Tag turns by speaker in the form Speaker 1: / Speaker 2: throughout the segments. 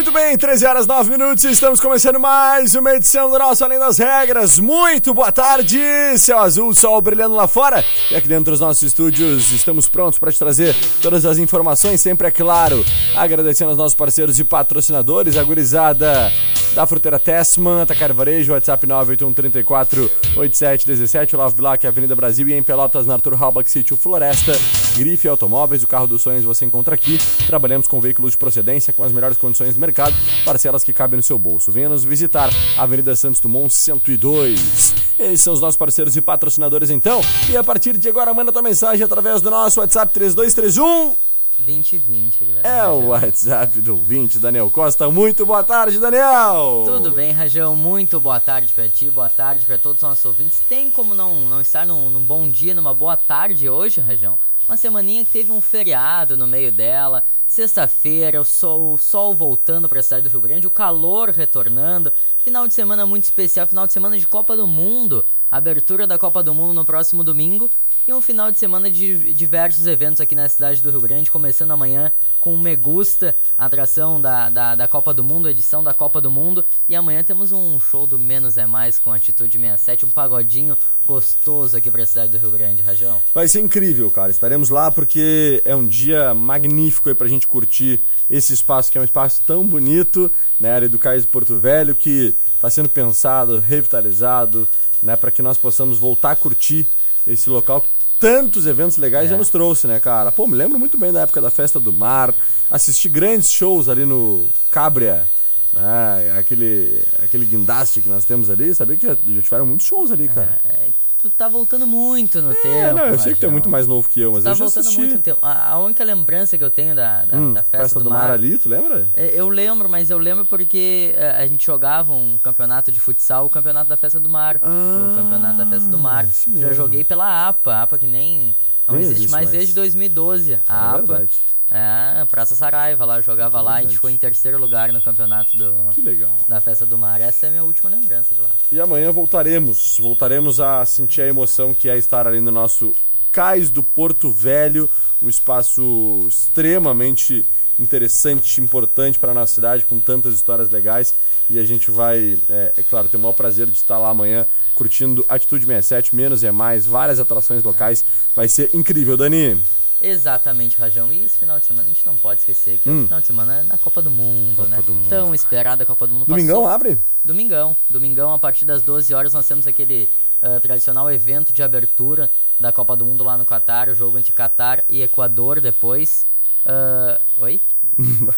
Speaker 1: Muito bem, 13 horas 9 minutos, estamos começando mais uma edição do nosso Além das Regras. Muito boa tarde, céu azul, sol brilhando lá fora. E aqui dentro dos nossos estúdios estamos prontos para te trazer todas as informações, sempre é claro. Agradecendo aos nossos parceiros e patrocinadores, a gurizada da Fruteira Tessman, Atacar Varejo, WhatsApp 98134 8717, Olavo Bilac, Avenida Brasil e em Pelotas, na Arthur Halbach Sítio Floresta. Grife Automóveis, o carro dos sonhos você encontra aqui. Trabalhamos com veículos de procedência com as melhores condições do mercado, parcelas que cabem no seu bolso. Venha nos visitar, Avenida Santos Dumont 102. Esses são os nossos parceiros e patrocinadores então. E a partir de agora manda tua mensagem através do nosso WhatsApp 3231
Speaker 2: 2020, galera.
Speaker 1: é o WhatsApp do 20, Daniel Costa. Muito boa tarde, Daniel!
Speaker 2: Tudo bem, Rajão? Muito boa tarde pra ti, boa tarde pra todos os nossos ouvintes. Tem como não, não estar num, num bom dia, numa boa tarde hoje, Rajão? Uma semaninha que teve um feriado no meio dela, sexta-feira, o sol, o sol voltando pra cidade do Rio Grande, o calor retornando, final de semana muito especial, final de semana de Copa do Mundo, abertura da Copa do Mundo no próximo domingo e um final de semana de diversos eventos aqui na cidade do Rio Grande, começando amanhã com o Me Gusta, atração da, da, da, Copa do Mundo, edição da Copa do Mundo. E amanhã temos um show do Menos é Mais com Atitude 67, um pagodinho gostoso aqui pra cidade do Rio Grande, Rajão.
Speaker 1: Vai ser incrível, cara. Estaremos lá porque é um dia magnífico aí pra gente curtir esse espaço que é um espaço tão bonito, né, área do Cais do Porto Velho, que está sendo pensado, revitalizado, né, para que nós possamos voltar a curtir esse local que tantos eventos legais é. já nos trouxe, né, cara? Pô, me lembro muito bem da época da Festa do Mar, assisti grandes shows ali no Cabria, né? Aquele, aquele guindaste que nós temos ali, sabia que já, já tiveram muitos shows ali, cara.
Speaker 2: É, é tu tá voltando muito no
Speaker 1: é,
Speaker 2: tempo.
Speaker 1: Não, eu sei que tu é muito mais novo que eu, mas
Speaker 2: tu tá
Speaker 1: eu já
Speaker 2: voltando
Speaker 1: assisti.
Speaker 2: muito no tempo. A, a, única lembrança que eu tenho da, da,
Speaker 1: hum,
Speaker 2: da festa,
Speaker 1: festa, do, do mar, mar, ali, tu lembra?
Speaker 2: É, eu lembro, mas eu lembro porque a, a, gente jogava um campeonato de futsal, o campeonato da festa do mar.
Speaker 1: Ah,
Speaker 2: o campeonato da festa do mar. Já joguei pela APA, APA que nem. Não existe mais
Speaker 1: mais.
Speaker 2: desde 2012. A
Speaker 1: É
Speaker 2: APA.
Speaker 1: verdade.
Speaker 2: É, Praça Saraiva lá, jogava
Speaker 1: É
Speaker 2: lá, a gente ficou em terceiro lugar no campeonato do,
Speaker 1: Que legal.
Speaker 2: da Festa do Mar. Essa é a minha última lembrança de lá.
Speaker 1: E amanhã voltaremos. Voltaremos a sentir a emoção que é estar ali no nosso Cais do Porto Velho, um espaço extremamente interessante, importante para a nossa cidade, com tantas histórias legais. E a gente vai, é, é claro, ter o maior prazer de estar lá amanhã curtindo Atitude 67, Menos é Mais, várias atrações locais. Vai ser incrível, Dani.
Speaker 2: Exatamente, Rajão. E esse final de semana a gente não pode esquecer que é
Speaker 1: Hum.
Speaker 2: o final de semana da Copa do Mundo,
Speaker 1: Copa
Speaker 2: né?
Speaker 1: do Mundo.
Speaker 2: Tão esperada a Copa do Mundo.
Speaker 1: Domingão
Speaker 2: Passou-
Speaker 1: abre?
Speaker 2: Domingão. Domingão, a partir das 12 horas, nós temos aquele ah, tradicional evento de abertura da Copa do Mundo lá no Catar, o jogo entre Catar e Equador depois. Ah, oi?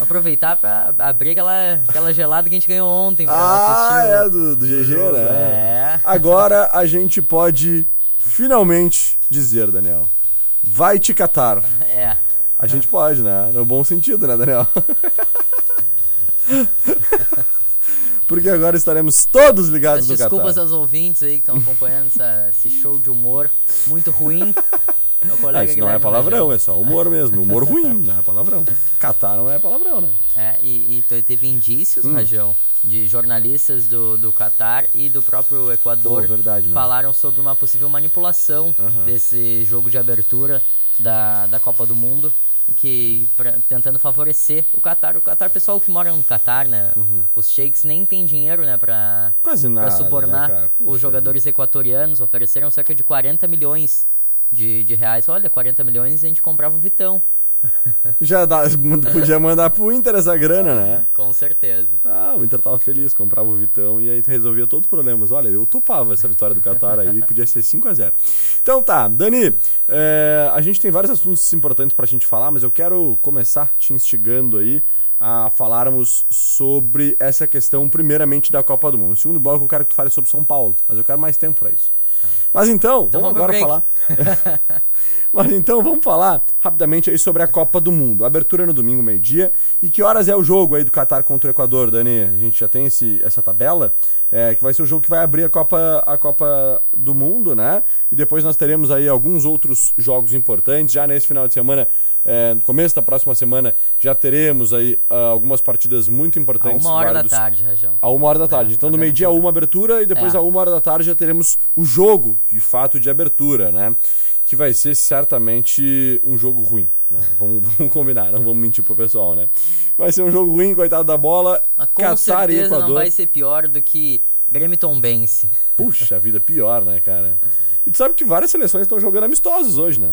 Speaker 2: Aproveitar pra abrir aquela, aquela gelada que a gente ganhou ontem pra
Speaker 1: Ah, é
Speaker 2: o-
Speaker 1: do, do GG, né?
Speaker 2: é.
Speaker 1: Agora a gente pode finalmente dizer, Daniel. Vai te catar.
Speaker 2: É.
Speaker 1: A gente pode, né? No bom sentido, né, Daniel? Porque agora estaremos todos ligados
Speaker 2: As
Speaker 1: no
Speaker 2: desculpas
Speaker 1: Catar.
Speaker 2: aos ouvintes aí que estão acompanhando essa- esse show de humor muito ruim. Meu
Speaker 1: Ah,
Speaker 2: colega
Speaker 1: isso não é palavrão, é só humor mesmo. Humor ruim, não é palavrão. Catar não é palavrão, né?
Speaker 2: É, e, e te- teve indícios,
Speaker 1: Hum.
Speaker 2: Rajão, de jornalistas do, do Catar e do próprio Equador
Speaker 1: Pô, verdade, né?
Speaker 2: falaram sobre uma possível manipulação
Speaker 1: Aham.
Speaker 2: desse jogo de abertura da, da Copa do Mundo, que pra- tentando favorecer o Catar. O Catar, o pessoal que mora no Catar, né? Os sheiks nem tem dinheiro, né, pra,
Speaker 1: Quase
Speaker 2: pra
Speaker 1: Uhum. nada.
Speaker 2: subornar
Speaker 1: né? Puxa
Speaker 2: os jogadores equatorianos. Ofereceram cerca de 40 milhões de, de reais. Olha, 40 milhões a gente comprava o Vitão.
Speaker 1: Já dá, podia mandar pro Inter essa grana, né?
Speaker 2: Com certeza.
Speaker 1: Ah, o Inter tava feliz, comprava o Vitão e aí resolvia todos os problemas. Olha, eu topava essa vitória do Qatar aí, podia ser 5 a 0 Então tá, Dani, é, a gente tem vários assuntos importantes pra gente falar, mas eu quero começar te instigando aí a falarmos sobre essa questão, primeiramente, da Copa do Mundo. No segundo bloco, eu quero que tu fale sobre São Paulo, mas eu quero mais tempo pra isso. Mas então,
Speaker 2: Então
Speaker 1: vamos
Speaker 2: vamos
Speaker 1: agora falar. Mas então vamos falar rapidamente aí sobre a Copa do Mundo. Abertura no domingo, meio-dia. E que horas é o jogo aí do Qatar contra o Equador, Dani? A gente já tem esse, essa tabela, é, que vai ser o jogo que vai abrir a Copa, a Copa do Mundo, né? E depois nós teremos aí alguns outros jogos importantes. Já nesse final de semana, é, no começo da próxima semana, já teremos aí ah, algumas partidas muito
Speaker 2: A
Speaker 1: importantes.
Speaker 2: uma hora da
Speaker 1: válidos.
Speaker 2: tarde, Rajão.
Speaker 1: A uma hora da tarde. Então, do meio-dia a uma abertura e depois
Speaker 2: É.
Speaker 1: a uma hora da tarde já teremos o jogo, de fato, de abertura, né? Que vai ser certamente um jogo ruim. né? Vamos, vamos combinar, não vamos mentir pro pessoal, né? Vai ser um jogo ruim, coitado da bola.
Speaker 2: Mas com
Speaker 1: Qatar e
Speaker 2: certeza
Speaker 1: Equador.
Speaker 2: não vai ser pior do que Grêmio e Tombense.
Speaker 1: Puxa vida, pior, né, cara? E tu sabe que várias seleções estão jogando amistosos hoje, né?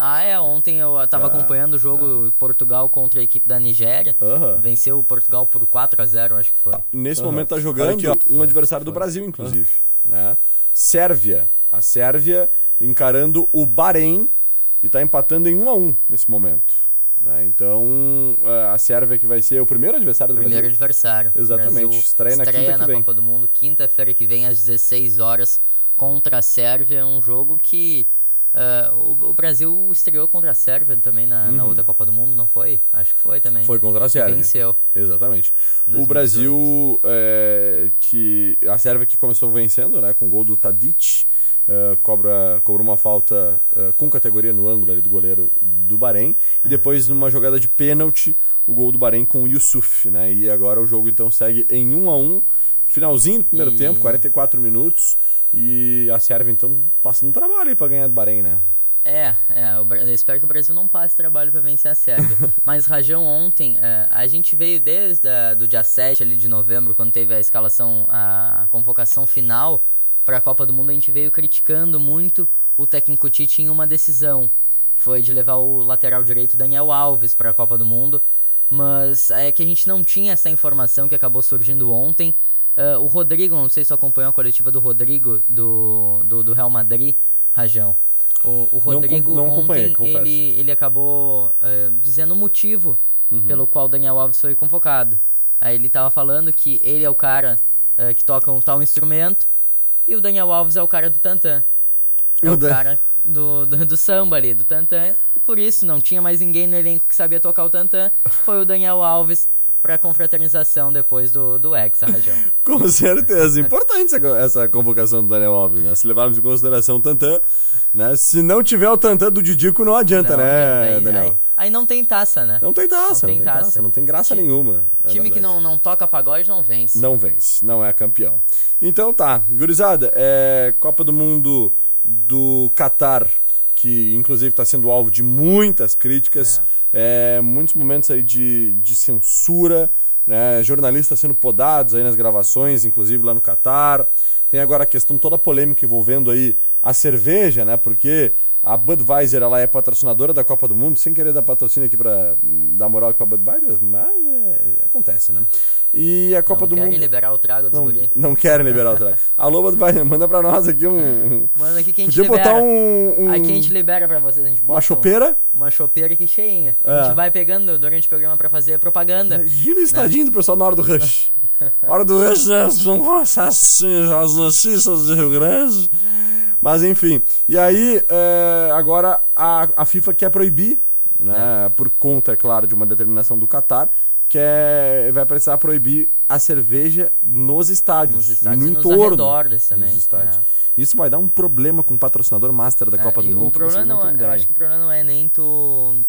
Speaker 2: Ah, é. Ontem eu tava
Speaker 1: Ah,
Speaker 2: acompanhando o jogo Portugal contra a equipe da Nigéria.
Speaker 1: Aham.
Speaker 2: Venceu o Portugal por 4 a 0 acho que foi.
Speaker 1: Nesse
Speaker 2: Aham.
Speaker 1: momento tá jogando
Speaker 2: aqui, ó.
Speaker 1: um adversário do Brasil, inclusive. Né? Sérvia. A Sérvia encarando o Bahrein e tá empatando em 1 a 1 nesse momento. né? Então, eh, a Sérvia que vai ser o primeiro adversário do
Speaker 2: Primeiro
Speaker 1: Brasil.
Speaker 2: adversário.
Speaker 1: Exatamente.
Speaker 2: Brasil
Speaker 1: Estreia na quinta que
Speaker 2: na
Speaker 1: vem.
Speaker 2: Copa do Mundo, quinta-feira que vem, às 16 horas, contra a Sérvia. É um jogo que. Ah, o, o Brasil estreou contra a Sérvia também na, na outra Copa do Mundo, não foi? Acho que foi também.
Speaker 1: Uhum. Foi contra a Sérvia.
Speaker 2: Venceu.
Speaker 1: Exatamente. O
Speaker 2: 2018.
Speaker 1: Brasil, é, que a Sérvia que começou vencendo, né, com o gol do Tadic, é, cobra, cobrou uma falta é, com categoria no ângulo ali do goleiro do Bahrein, e depois numa jogada de pênalti, o gol do Bahrein com o Yusuf, né, e agora o jogo então segue em 1 a 1 finalzinho do primeiro
Speaker 2: E-
Speaker 1: tempo, 44 minutos, e a Sérvia então passando trabalho aí pra ganhar do Bahrein, né.
Speaker 2: É, é, o eu espero que o Brasil não passe trabalho pra vencer a Sérvia. Mas, Rajão, ontem, é, a gente veio desde a, do dia 7 ali de novembro, quando teve a escalação, a convocação final para a Copa do Mundo, a gente veio criticando muito o técnico Tite em uma decisão, que foi de levar o lateral direito Daniel Alves para a Copa do Mundo. Mas é que a gente não tinha essa informação que acabou surgindo ontem. É, o Rodrigo, não sei se tu acompanhou a coletiva do Rodrigo do, do, do Real Madrid, Rajão. O, o Rodrigo
Speaker 1: não acompanhei,
Speaker 2: ontem ele, ele acabou eh, dizendo o motivo
Speaker 1: Uhum.
Speaker 2: pelo qual o Daniel Alves foi convocado. Aí ele tava falando que ele é o cara eh, que toca um tal instrumento e o Daniel Alves é o cara do tantã. É
Speaker 1: O
Speaker 2: o cara do, do, do samba ali, do tantã. E por isso não tinha mais ninguém no elenco que sabia tocar o tantã. Foi o Daniel Alves pra confraternização depois do, do Hexa, Rajão.
Speaker 1: Com certeza. Importante essa, convocação do Daniel Alves, né? Se levarmos em consideração o Tantan, né? Se não tiver o Tantan do Didico, não adianta,
Speaker 2: Não,
Speaker 1: né,
Speaker 2: aí,
Speaker 1: Daniel?
Speaker 2: aí, aí não tem taça, né?
Speaker 1: Não tem taça, não
Speaker 2: Não
Speaker 1: tem, taça.
Speaker 2: taça.
Speaker 1: não tem graça
Speaker 2: Ti-
Speaker 1: nenhuma. é
Speaker 2: Time que
Speaker 1: verdade.
Speaker 2: não, não toca pagode não vence.
Speaker 1: Não vence, não é campeão. Então tá, gurizada, é Copa do Mundo do Catar, que inclusive está sendo alvo de muitas críticas, é, muitos momentos aí de, de censura, né, jornalistas sendo podados aí nas gravações, inclusive lá no Catar. Tem agora a questão toda a polêmica envolvendo aí a cerveja, né? Porque a Budweiser ela é patrocinadora da Copa do Mundo, sem querer dar patrocínio aqui para dar moral aqui pra Budweiser, mas é, acontece, né? E a Copa
Speaker 2: não
Speaker 1: do
Speaker 2: querem
Speaker 1: Mundo
Speaker 2: liberar o trago dos
Speaker 1: não,
Speaker 2: guri.
Speaker 1: não querem liberar o trago. Alô, Budweiser, manda pra nós aqui um. um-
Speaker 2: Manda aqui que a gente
Speaker 1: Podia
Speaker 2: libera.
Speaker 1: botar um. um-
Speaker 2: Aqui a gente libera pra vocês. A gente bota
Speaker 1: uma
Speaker 2: um-
Speaker 1: chopeira.
Speaker 2: Uma chopeira aqui cheinha.
Speaker 1: É.
Speaker 2: A gente vai pegando durante o programa pra fazer propaganda.
Speaker 1: Imagina o estadinho do pessoal na hora do rush. hora do rush, né? Vão começar as notícias de Rio Grande. Mas enfim. E aí, é, agora a, a FIFA quer proibir, né? Por conta, é claro, de uma determinação do Qatar, que é, vai precisar proibir a cerveja nos estádios,
Speaker 2: Nos estádios
Speaker 1: no
Speaker 2: nos
Speaker 1: entorno
Speaker 2: arredores também.
Speaker 1: dos estádios.
Speaker 2: É.
Speaker 1: Isso vai dar um problema com o patrocinador master da
Speaker 2: É,
Speaker 1: Copa do Mundo.
Speaker 2: O problema
Speaker 1: não
Speaker 2: não, é, eu acho que o problema não é nem tu,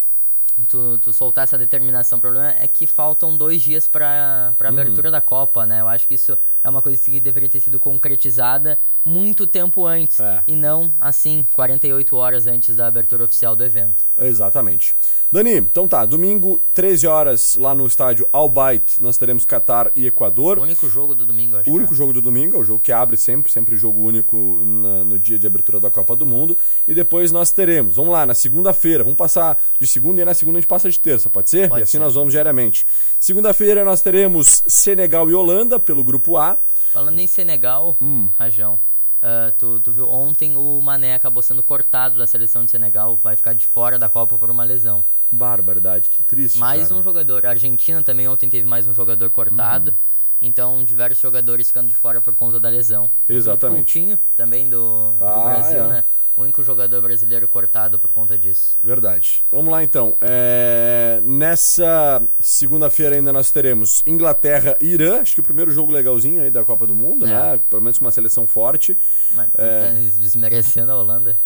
Speaker 2: tu, tu soltar essa determinação. O problema é que faltam dois dias para
Speaker 1: Uhum.
Speaker 2: a abertura da Copa, né? Eu acho que isso é uma coisa que deveria ter sido concretizada muito tempo antes.
Speaker 1: É.
Speaker 2: E não, assim, 48 horas antes da abertura oficial do evento.
Speaker 1: Exatamente. Dani, então tá, domingo, 13 horas, lá no estádio Al Bayt, nós teremos Catar e Equador.
Speaker 2: O único jogo do domingo, acho.
Speaker 1: O único
Speaker 2: né?
Speaker 1: jogo do domingo, é o jogo que abre sempre, sempre jogo único na- no dia de abertura da Copa do Mundo. E depois nós teremos, vamos lá, na segunda-feira, vamos passar de segunda e na segunda a gente passa de terça, pode ser?
Speaker 2: Pode
Speaker 1: e assim
Speaker 2: ser.
Speaker 1: nós vamos diariamente. Segunda-feira nós teremos Senegal e Holanda pelo grupo A.
Speaker 2: Falando em Senegal,
Speaker 1: Hum.
Speaker 2: Rajão, ah, tu, tu viu ontem o Mané acabou sendo cortado da seleção de Senegal, vai ficar de fora da Copa por uma lesão.
Speaker 1: Barbaridade, que triste.
Speaker 2: Mais
Speaker 1: cara.
Speaker 2: um jogador. A Argentina também ontem teve mais um jogador cortado. Então, diversos jogadores ficando de fora por conta da lesão.
Speaker 1: Exatamente.
Speaker 2: Coutinho, também do, do
Speaker 1: Ah,
Speaker 2: Brasil,
Speaker 1: é.
Speaker 2: né? O único jogador brasileiro cortado por conta disso.
Speaker 1: Verdade. Vamos lá então. É, Nessa segunda-feira ainda nós teremos Inglaterra e Irã. Acho que o primeiro jogo legalzinho aí da Copa do Mundo,
Speaker 2: É.
Speaker 1: né? Pelo menos com uma seleção forte.
Speaker 2: Mas
Speaker 1: É.
Speaker 2: tá desmerecendo a Holanda?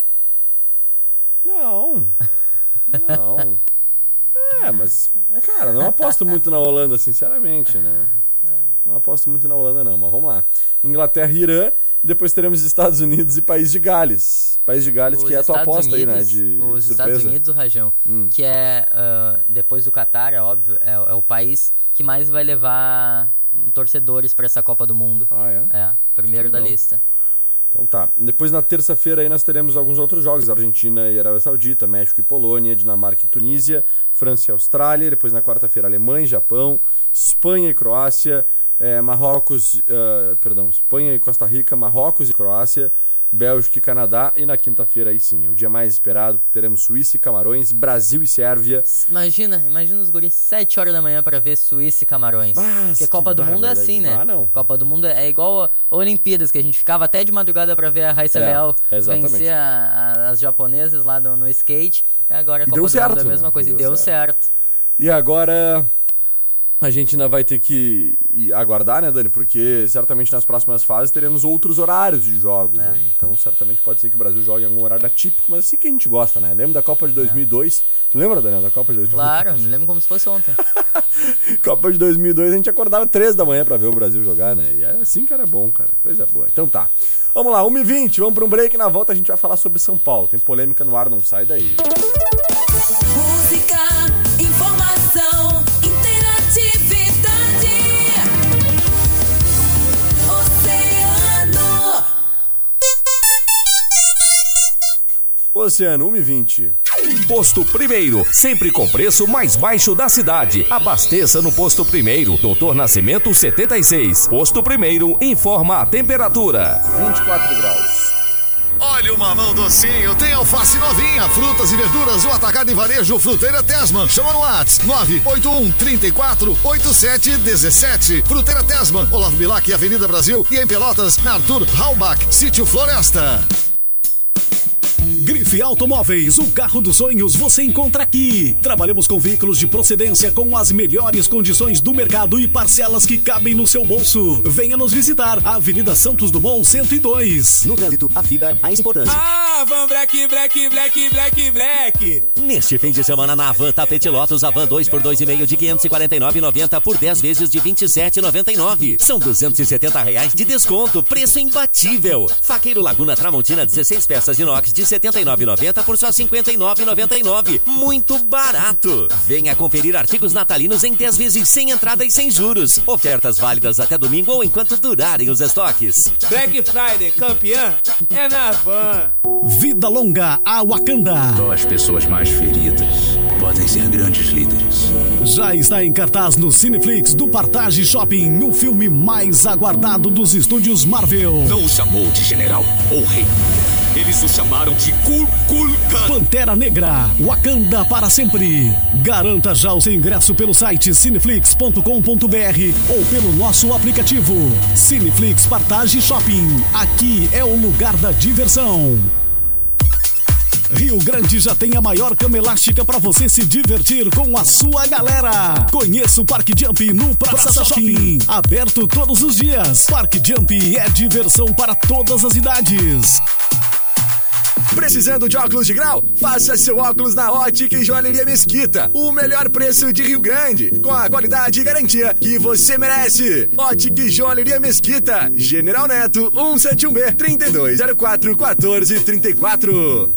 Speaker 1: Não. Não. É, mas, cara, não aposto muito na Holanda, sinceramente, né? Não aposto muito na Holanda, não, mas vamos lá. Inglaterra e Irã, e depois teremos Estados Unidos e País de Gales. País de Gales,
Speaker 2: Os
Speaker 1: que é a tua
Speaker 2: Estados
Speaker 1: aposta aí, né?
Speaker 2: Unidos-
Speaker 1: De
Speaker 2: Os
Speaker 1: surpresa.
Speaker 2: Estados Unidos, o Rajão,
Speaker 1: Hum.
Speaker 2: que é, ah, depois do Catar, é óbvio, é, é o país que mais vai levar hum, torcedores para essa Copa do Mundo.
Speaker 1: Ah, é?
Speaker 2: É, primeiro da lista.
Speaker 1: Então tá. Depois na terça-feira aí nós teremos alguns outros jogos: Argentina e Arábia Saudita, México e Polônia, Dinamarca e Tunísia, França e Austrália. Depois na quarta-feira Alemanha e Japão, Espanha e Croácia, eh, Marrocos, eh, perdão, Espanha e Costa Rica, Marrocos e Croácia, Bélgica e Canadá. E na quinta-feira aí sim, é o dia mais esperado, teremos Suíça e Camarões, Brasil e Sérvia.
Speaker 2: Imagina, imagina os guris 7 horas da manhã para ver Suíça e Camarões.
Speaker 1: Mas
Speaker 2: Porque
Speaker 1: que
Speaker 2: Copa do Mundo é assim, né?
Speaker 1: Ah, não.
Speaker 2: Copa do Mundo é igual a Olimpíadas, que a gente ficava até de madrugada para ver a Raíssa
Speaker 1: É,
Speaker 2: Leal
Speaker 1: exatamente.
Speaker 2: vencer a- a- as japonesas lá no, no skate. E agora a
Speaker 1: E
Speaker 2: Copa
Speaker 1: deu
Speaker 2: do
Speaker 1: certo,
Speaker 2: Mundo é a
Speaker 1: né?
Speaker 2: mesma coisa.
Speaker 1: Deu
Speaker 2: e deu
Speaker 1: certo.
Speaker 2: certo.
Speaker 1: E agora a gente ainda vai ter que aguardar, né, Dani? Porque certamente nas próximas fases teremos outros horários de jogos.
Speaker 2: É.
Speaker 1: aí. Então, certamente pode ser que o Brasil jogue em algum horário atípico, mas assim que a gente gosta, né? Lembra da Copa de 2002? Tu lembra, Daniel, da Copa de 2002?
Speaker 2: Claro, me lembro como se fosse ontem.
Speaker 1: Copa de 2002 a gente acordava três da manhã pra ver o Brasil jogar, né? E é assim que era bom, cara. Coisa boa. Então tá. Vamos lá, 1h20, vamos pra um break. Na volta a gente vai falar sobre São Paulo. Tem polêmica no ar, não sai daí.
Speaker 3: Música, Oceano,
Speaker 1: 1h20.
Speaker 4: Posto Primeiro, sempre com preço mais baixo da cidade. Abasteça no Posto Primeiro, Doutor Nascimento 76. Posto Primeiro informa a temperatura.
Speaker 1: 24 graus.
Speaker 5: Olha o mamão docinho, tem alface novinha, frutas e verduras, o atacado e varejo Fruteira Tesman. Chama no Whats 981 34 87 17. Fruteira Tesman, Olavo Bilac, Avenida Brasil e em Pelotas, na Arthur Halbach, Sítio Floresta.
Speaker 6: Automóveis, o carro dos sonhos você encontra aqui. Trabalhamos com veículos de procedência com as melhores condições do mercado e parcelas que cabem no seu bolso. Venha nos visitar, Avenida Santos Dumont 102.
Speaker 7: No trânsito, a vida é mais importante.
Speaker 8: Ah, Van Black, Black, Black, Black, Black.
Speaker 7: Neste fim de semana na Van Tapete Lotus, a Van 2 por 2,5 de 549,90 por 10 vezes de 27,99. São 270 reais de desconto, preço imbatível. Faqueiro Laguna Tramontina, 16 peças inox de 79,90 por só 59,99. Muito barato. Venha conferir artigos natalinos em 10 vezes sem entrada e sem juros. Ofertas válidas até domingo ou enquanto durarem os estoques.
Speaker 8: Black Friday, campeã, é na Van.
Speaker 6: Vida Longa, a Wakanda.
Speaker 9: As pessoas mais feridas podem ser grandes líderes.
Speaker 6: Já está em cartaz no Cineflix do Partage Shopping, o filme mais aguardado dos estúdios Marvel.
Speaker 9: Não o chamou de general ou rei. Eles o chamaram de Kul Kul Khan.
Speaker 6: Pantera Negra, Wakanda para sempre. Garanta já o seu ingresso pelo site cineflix.com.br ou pelo nosso aplicativo. Cineflix Partage Shopping. Aqui é o lugar da diversão. Rio Grande já tem a maior cama elástica para você se divertir com a sua galera. Conheça o Parque Jump no Praça, Praça Shopping. Aberto todos os dias. Parque Jump é diversão para todas as idades.
Speaker 1: Precisando de óculos de grau? Faça seu óculos na Ótica e Joalheria Mesquita. O melhor preço de Rio Grande, com a qualidade e garantia que você merece. Ótica e Joalheria Mesquita. General Neto, 171B, 3204 1434.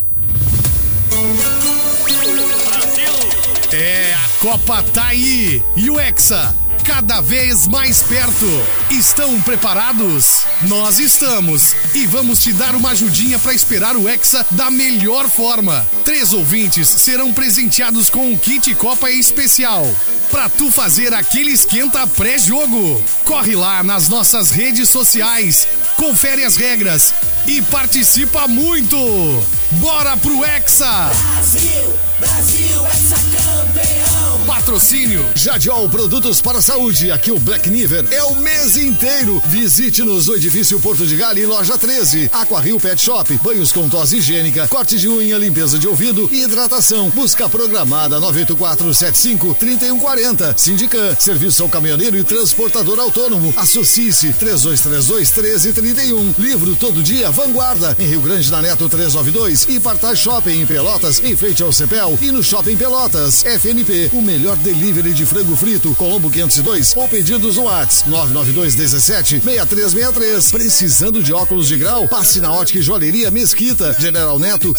Speaker 5: É, a Copa tá aí. E o Hexa? Cada vez mais perto. Estão preparados? Nós estamos. E vamos te dar uma ajudinha para esperar o Hexa da melhor forma. Três ouvintes serão presenteados com um kit Copa especial. Pra tu fazer aquele esquenta pré-jogo. Corre lá nas nossas redes sociais, confere as regras e participa muito. Bora pro Hexa!
Speaker 3: Brasil, Brasil, Hexa campeão.
Speaker 5: Patrocínio Jadiol Produtos para a Saúde. Aqui o Black Niver é o mês inteiro. Visite-nos no edifício Porto de Galho, loja 13. Aquaril Pet Shop, banhos com tosse higiênica, corte de unha, limpeza de ouvido e hidratação. Busca programada 984753140. Sindican, serviço ao caminhoneiro e transportador autônomo. Associe-se 32321331. Livro todo dia Vanguarda em Rio Grande da Neto 392 e Partage Shopping em Pelotas, em frente ao Cepel e no Shopping Pelotas. FNP, o melhor delivery de frango frito, Colombo 502 ou pedidos no WhatsApp 992 17 6363. Precisando de óculos de grau? Passe na Ótica e Joalheria Mesquita, General Neto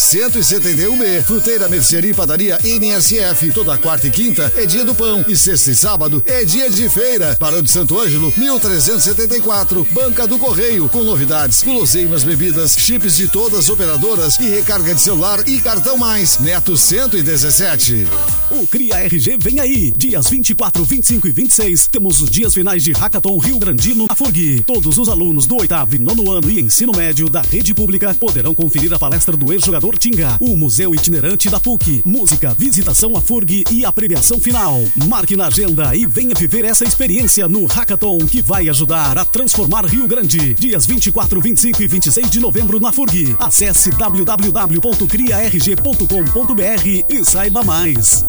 Speaker 5: 171B, Fruteira Mercearia e Padaria NSF. Toda quarta e quinta é dia do pão e sexta e sábado é dia de feira. Barão de Santo Ângelo 1374, Banca do Correio com novidades, guloseimas, bebidas, chips de todas as operadoras e recarga de celular e cartão mais. Neto 117.
Speaker 6: O Cria RG vem aí. Dias 24, 25 e 26. Temos os dias finais de Hackathon Rio Grandino na FURG. Todos os alunos do oitavo e nono ano e ensino médio da rede pública poderão conferir a palestra do ex-jogador Tinga, o Museu Itinerante da PUC, música, visitação à FURG e a premiação final. Marque na agenda e venha viver essa experiência no Hackathon que vai ajudar a transformar Rio Grande. Dias 24, 25 e 26 de novembro na FURG. Acesse www.criarg.com.br e saiba mais.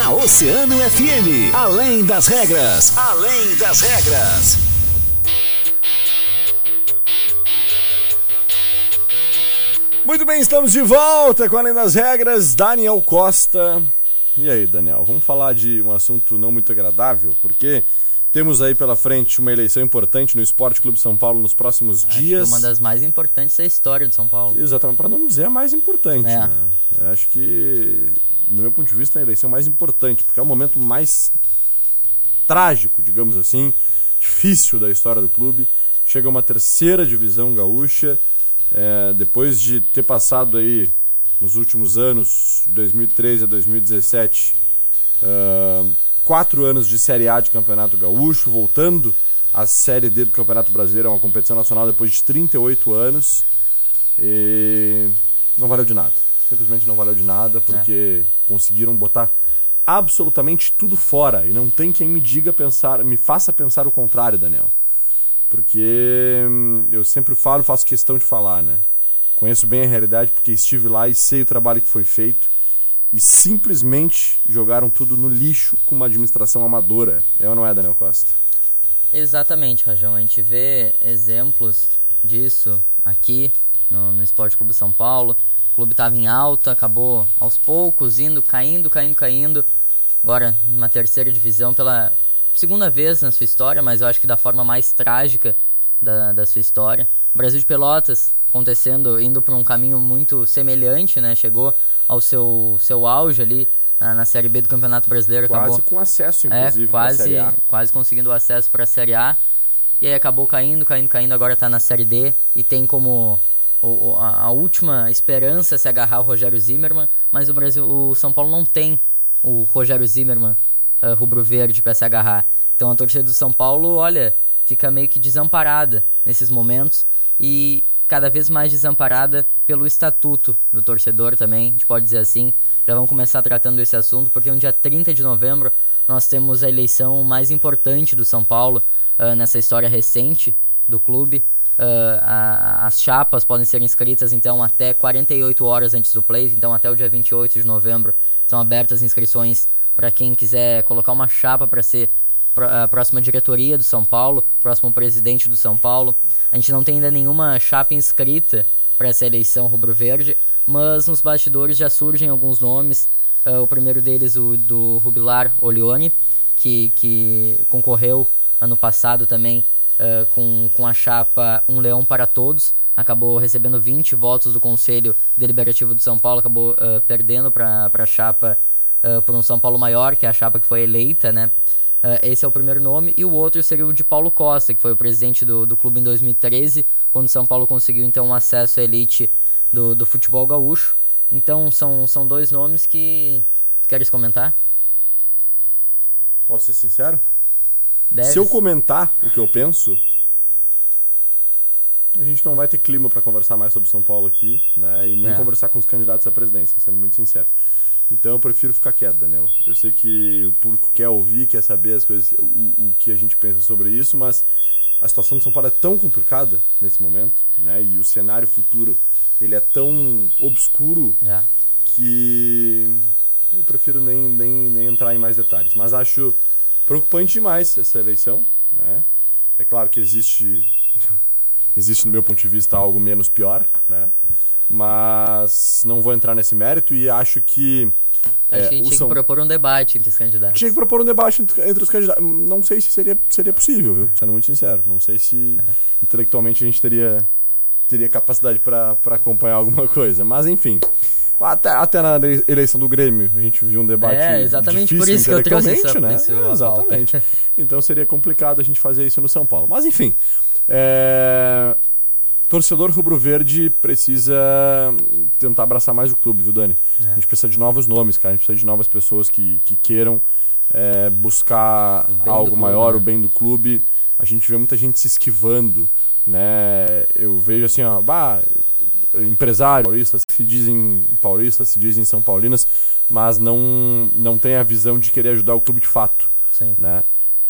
Speaker 10: Na Oceano FM, além das regras, além das regras.
Speaker 1: Muito bem, estamos de volta com Além das Regras, Daniel Costa. E aí, Daniel, vamos falar de um assunto não muito agradável, porque temos aí pela frente uma eleição importante no Esporte Clube São Paulo nos próximos
Speaker 2: Acho
Speaker 1: dias.
Speaker 2: que é uma das mais importantes da história de São Paulo.
Speaker 1: Exatamente, para não dizer a mais importante,
Speaker 2: É.
Speaker 1: né? Eu acho que, no meu ponto de vista, a eleição mais importante, porque é o momento mais trágico, digamos assim, difícil da história do clube. Chega uma terceira divisão gaúcha, é, depois de ter passado aí nos últimos anos, de 2013 a 2017, ah, quatro anos de Série A de Campeonato Gaúcho, voltando à Série D do Campeonato Brasileiro, é uma competição nacional depois de 38 anos. E não valeu de nada. Simplesmente não valeu de nada, porque conseguiram botar absolutamente tudo fora. E não tem quem me diga pensar, me faça pensar o contrário, Daniel. Porque hum, eu sempre falo, faço questão de falar, né? Conheço bem a realidade porque estive lá e sei o trabalho que foi feito. E simplesmente jogaram tudo no lixo com uma administração amadora. É ou não é, Daniel Costa?
Speaker 2: Exatamente, Rajão. A gente vê exemplos disso aqui no, no Esporte Clube São Paulo. O clube estava em alta, acabou aos poucos indo, caindo, caindo, caindo. Agora, numa terceira divisão pela segunda vez na sua história, mas eu acho que da forma mais trágica da, da sua história. O Brasil de Pelotas acontecendo, indo por um caminho muito semelhante, né? Chegou ao seu, seu auge ali na, na Série B do Campeonato Brasileiro.
Speaker 1: Quase
Speaker 2: acabou,
Speaker 1: com acesso,
Speaker 2: é,
Speaker 1: inclusive, pra
Speaker 2: quase,
Speaker 1: Série A.
Speaker 2: quase conseguindo o acesso para a Série A. E aí acabou caindo, caindo, caindo. Agora tá na Série D e tem como o- a, a última esperança se agarrar o Rogério Zimmermann. Mas o Brasil, o São Paulo não tem o Rogério Zimmermann uh, rubro-verde para se agarrar. Então a torcida do São Paulo, olha, fica meio que desamparada nesses momentos. E cada vez mais desamparada pelo estatuto do torcedor também, a gente pode dizer assim. Já vamos começar tratando esse assunto, porque no dia 30 de novembro nós temos a eleição mais importante do São Paulo uh, nessa história recente do clube. Uh, a, as chapas podem ser inscritas então até 48 horas antes do play, então até o dia 28 de novembro são abertas inscrições para quem quiser colocar uma chapa para ser a próxima diretoria do São Paulo, próximo presidente do São Paulo. A gente não tem ainda nenhuma chapa inscrita para essa eleição rubro-verde, mas nos bastidores já surgem alguns nomes. Uh, o primeiro deles, o do Rubilar Olione, que, que concorreu ano passado também uh, com, com a chapa Um Leão para Todos. Acabou recebendo 20 votos do Conselho Deliberativo de São Paulo, acabou uh, perdendo para a chapa por um São Paulo maior, que é a chapa que foi eleita, né? Uh, esse é o primeiro nome. E o outro seria o de Paulo Costa, que foi o presidente do, do clube em 2013, quando São Paulo conseguiu então um acesso à elite do, do futebol gaúcho. Então são, são dois nomes que. Tu queres comentar?
Speaker 1: Posso ser sincero?
Speaker 2: Deves.
Speaker 1: Se eu comentar o que eu penso, a gente não vai ter clima para conversar mais sobre São Paulo aqui, né? E nem
Speaker 2: É.
Speaker 1: conversar com os candidatos à presidência, sendo muito sincero. Então eu prefiro ficar quieto, Daniel. Eu sei que o público quer ouvir, quer saber as coisas, o, o que a gente pensa sobre isso, mas a situação de São Paulo é tão complicada nesse momento, né? E o cenário futuro ele é tão obscuro
Speaker 2: É.
Speaker 1: que eu prefiro nem, nem, nem entrar em mais detalhes. Mas acho preocupante demais essa eleição, né? É claro que existe, existe no meu ponto de vista algo menos pior, né? Mas não vou entrar nesse mérito e acho que
Speaker 2: Acho
Speaker 1: é,
Speaker 2: a gente tinha
Speaker 1: São-
Speaker 2: que propor um debate entre os candidatos.
Speaker 1: tinha que propor um debate entre, entre os candidatos. Não sei se seria, seria possível, viu? Sendo muito sincero. Não sei se
Speaker 2: É.
Speaker 1: intelectualmente a gente teria, teria capacidade para acompanhar alguma coisa. Mas enfim. Até, até na ele- eleição do Grêmio a gente viu um debate
Speaker 2: É, exatamente
Speaker 1: difícil
Speaker 2: por isso que eu trouxe
Speaker 1: né? É, exatamente. Então seria complicado a gente fazer isso no São Paulo. Mas enfim. É... Torcedor rubro-verde precisa tentar abraçar mais o clube, viu, Dani?
Speaker 2: É.
Speaker 1: A gente precisa de novos nomes, cara. A gente precisa de novas pessoas que, que queiram é, buscar algo
Speaker 2: clube,
Speaker 1: maior,
Speaker 2: né?
Speaker 1: o bem do clube. A gente vê muita gente se esquivando, né? Eu vejo assim, ó, bah, empresário paulista, se dizem paulistas, se dizem são paulinas, mas não, não tem a visão de querer ajudar o clube de fato
Speaker 2: Sim.
Speaker 1: né?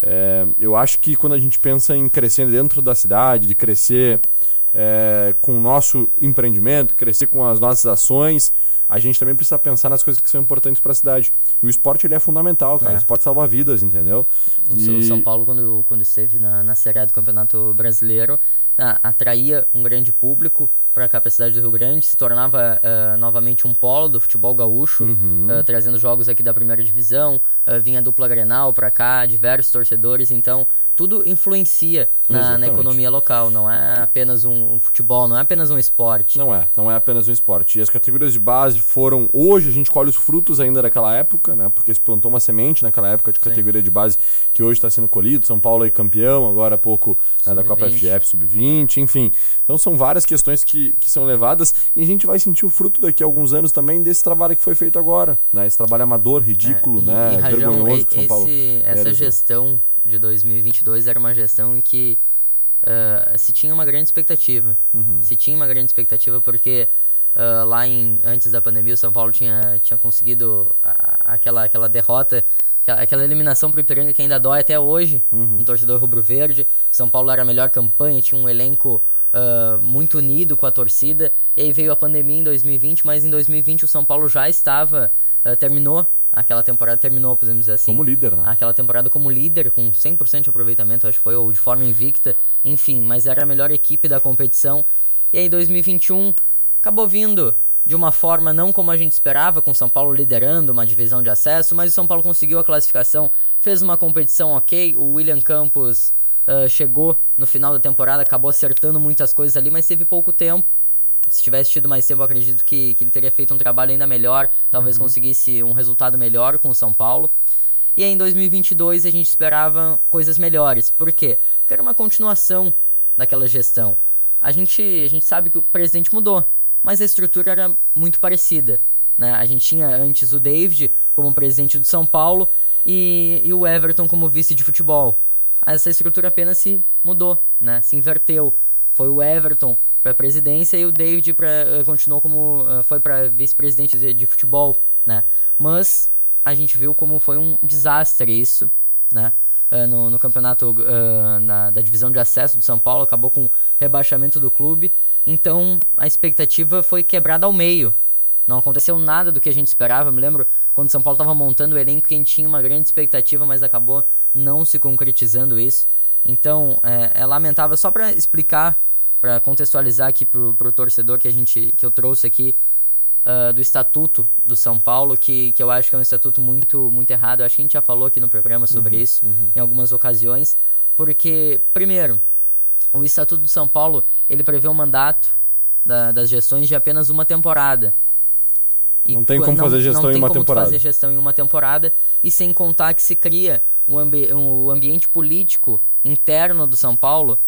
Speaker 1: É, eu acho que quando a gente pensa em crescer dentro da cidade, de crescer é, com o nosso empreendimento, crescer com as nossas ações, a gente também precisa pensar nas coisas que são importantes para a cidade. E o esporte ele é fundamental, cara.
Speaker 2: É.
Speaker 1: O esporte salva vidas, entendeu?
Speaker 2: O
Speaker 1: E-
Speaker 2: São- Paulo, quando, quando esteve na, na Série A do Campeonato Brasileiro, atraía um grande público para cá, para a cidade do Rio Grande, se tornava ah, novamente um polo do futebol gaúcho,
Speaker 1: Uhum.
Speaker 2: ah, trazendo jogos aqui da primeira divisão, ah, vinha a dupla Grenal para cá, diversos torcedores, então tudo influencia na, na economia local, não é apenas um, um futebol, não é apenas um esporte.
Speaker 1: Não é, não é apenas um esporte. E as categorias de base foram. Hoje a gente colhe os frutos ainda daquela época, né? Porque se plantou uma semente naquela época de categoria de base que hoje está sendo colhido. São Paulo aí campeão, agora há pouco né, da Copa
Speaker 2: Sub-20.
Speaker 1: FGF Sub-20, enfim. Então são várias questões que, que são levadas e a gente vai sentir o fruto daqui a alguns anos também desse trabalho que foi feito agora. Né? Esse trabalho amador, ridículo,
Speaker 2: É, e-
Speaker 1: né?
Speaker 2: e, Rajão,
Speaker 1: vergonhoso que São Paulo.
Speaker 2: esse- essa
Speaker 1: realizou.
Speaker 2: gestão de 2022 era uma gestão em que ah, se tinha uma grande expectativa.
Speaker 1: Uhum.
Speaker 2: Se tinha uma grande expectativa porque ah, lá em, antes da pandemia o São Paulo tinha, tinha conseguido a- aquela, aquela derrota, aquela, aquela eliminação pro Ipiranga que ainda dói até hoje,
Speaker 1: Uhum.
Speaker 2: um torcedor rubro-verde. São Paulo era a melhor campanha, tinha um elenco ah, muito unido com a torcida. E aí veio a pandemia em 2020, mas em 2020 o São Paulo já estava, terminou aquela temporada, terminou, podemos dizer assim.
Speaker 1: Como líder, né?
Speaker 2: Aquela temporada como líder, com 100% de aproveitamento, acho que foi, ou de forma invicta, enfim, mas era a melhor equipe da competição. E aí 2021 acabou vindo de uma forma não como a gente esperava, com São Paulo liderando uma divisão de acesso, mas o São Paulo conseguiu a classificação, fez uma competição ok, o William Campos ah, chegou no final da temporada, acabou acertando muitas coisas ali, mas teve pouco tempo. Se tivesse tido mais tempo, acredito que, que ele teria feito um trabalho ainda melhor, talvez conseguisse um resultado melhor com o São Paulo. E aí em 2022 a gente esperava coisas melhores. Por quê? Porque era uma continuação daquela gestão. A gente, a gente sabe que o presidente mudou, mas a estrutura era muito parecida. Né? A gente tinha antes o David como presidente do São Paulo e, e o Everton como vice de futebol. Essa estrutura apenas se mudou, né? se inverteu. Foi o Everton para presidência e o David pra, eh, continuou como eh, foi para vice-presidente de, futebol, né? Mas a gente viu como foi um desastre isso, né? Eh, no, no campeonato eh, na, da divisão de acesso do São Paulo acabou com rebaixamento do clube, então a expectativa foi quebrada ao meio. Não aconteceu nada do que a gente esperava. Eu me lembro quando o São Paulo estava montando o elenco, quem tinha uma grande expectativa, mas acabou não se concretizando isso. Então é, é lamentável. Só para explicar para contextualizar aqui pro, pro torcedor que a gente que eu trouxe aqui uh, do estatuto do São Paulo que, que eu acho que é um estatuto muito muito errado eu acho que a gente já falou aqui no programa sobre
Speaker 1: Uhum,
Speaker 2: isso
Speaker 1: uhum.
Speaker 2: em algumas ocasiões porque primeiro o estatuto do São Paulo ele prevê um mandato da- das gestões de apenas uma temporada E
Speaker 1: Não tem como fazer gestão
Speaker 2: não
Speaker 1: em
Speaker 2: tem
Speaker 1: uma
Speaker 2: como tu
Speaker 1: temporada.
Speaker 2: fazer gestão em uma temporada e sem contar que se cria um, ambi um ambiente político interno do São Paulo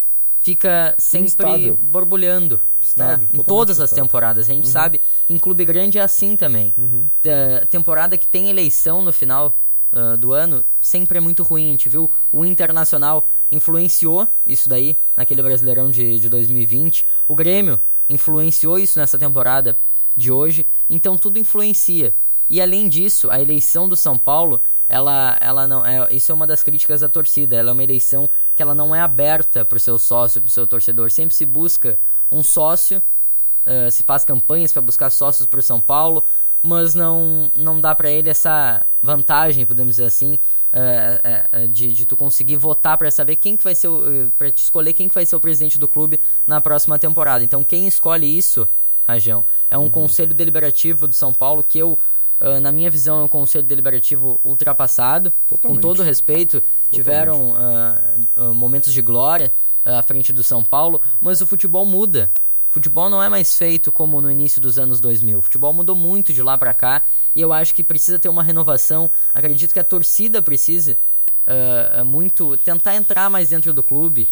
Speaker 2: fica sempre
Speaker 1: Instável.
Speaker 2: borbulhando
Speaker 1: Estável,
Speaker 2: né? em todas as temporadas. A gente
Speaker 1: Uhum.
Speaker 2: sabe em clube grande é assim também.
Speaker 1: Uhum.
Speaker 2: Da temporada que tem eleição no final ah, do ano sempre é muito ruim. A gente viu o Internacional influenciou isso daí naquele Brasileirão de, de 2020. O Grêmio influenciou isso nessa temporada de hoje. Então tudo influencia. E além disso, a eleição do São Paulo, ela, ela não é, isso é uma das críticas da torcida. Ela é uma eleição que ela não é aberta para o seu sócio, para o seu torcedor. Sempre se busca um sócio Uh, se faz campanhas para buscar sócios para o São Paulo, mas não, não dá para ele essa vantagem, podemos dizer assim, uh, uh, de, de tu conseguir votar para saber quem que vai ser, para te escolher quem que vai ser o presidente do clube na próxima temporada. Então quem escolhe isso, Rajão, é um conselho deliberativo do São Paulo que eu Uh, na minha visão, é um conselho deliberativo ultrapassado.
Speaker 1: Totalmente.
Speaker 2: Com todo respeito, tiveram uh, momentos de glória à frente do São Paulo, mas o futebol muda. Futebol não é mais feito como no início dos anos 2000. O futebol mudou muito de lá pra cá e eu acho que precisa ter uma renovação. Acredito que a torcida precisa uh, muito tentar entrar mais dentro do clube,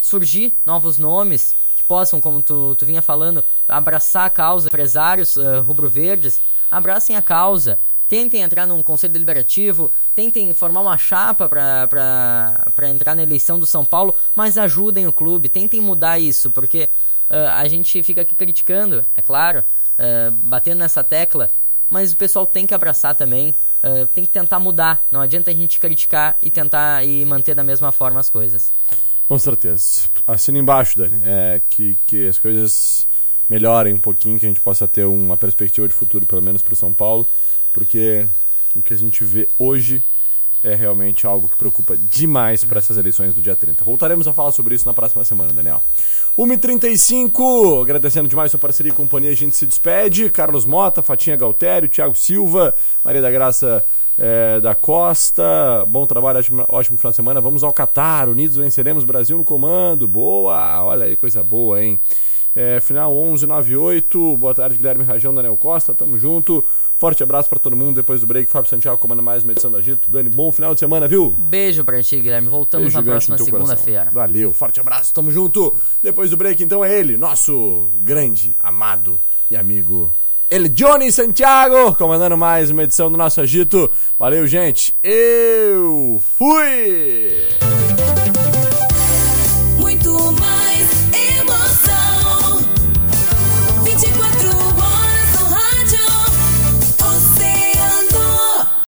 Speaker 2: surgir novos nomes possam, como tu, tu vinha falando, abraçar a causa. Empresários uh, rubro-verdes, abracem a causa. Tentem entrar num conselho deliberativo, tentem formar uma chapa para entrar na eleição do São Paulo, mas ajudem o clube, tentem mudar isso, porque uh, a gente fica aqui criticando, é claro, uh, batendo nessa tecla, mas o pessoal tem que abraçar também, uh, tem que tentar mudar. Não adianta a gente criticar e tentar e manter da mesma forma as coisas.
Speaker 1: Com certeza. Assina embaixo, Dani. É, que, que as coisas melhorem um pouquinho, que a gente possa ter uma perspectiva de futuro, pelo menos para o São Paulo, porque o que a gente vê hoje é realmente algo que preocupa demais para essas eleições do dia 30. Voltaremos a falar sobre isso na próxima semana, Daniel. 1h35, agradecendo demais sua parceria e companhia, a gente se despede. Carlos Mota, Fatinha Galtério, Thiago Silva, Maria da Graça é, da Costa. Bom trabalho, ótimo, ótimo final de semana. Vamos ao Catar, unidos venceremos, Brasil no comando. Boa, olha aí, coisa boa, hein? É, final 1198. Boa tarde, Guilherme Rajão, Daniel Costa. Tamo junto. Forte abraço pra todo mundo. Depois do break, Fábio Santiago comanda mais uma edição da Gito. Dani, bom final de semana, viu?
Speaker 2: Beijo pra ti, Guilherme. Voltamos
Speaker 1: Beijo
Speaker 2: na próxima segunda-feira.
Speaker 1: Valeu, forte abraço, tamo junto. Depois do break, então, é ele, nosso grande, amado e amigo ele Johnny Santiago, comandando mais uma edição do nosso Agito. Valeu, gente. Eu fui! Muito mais.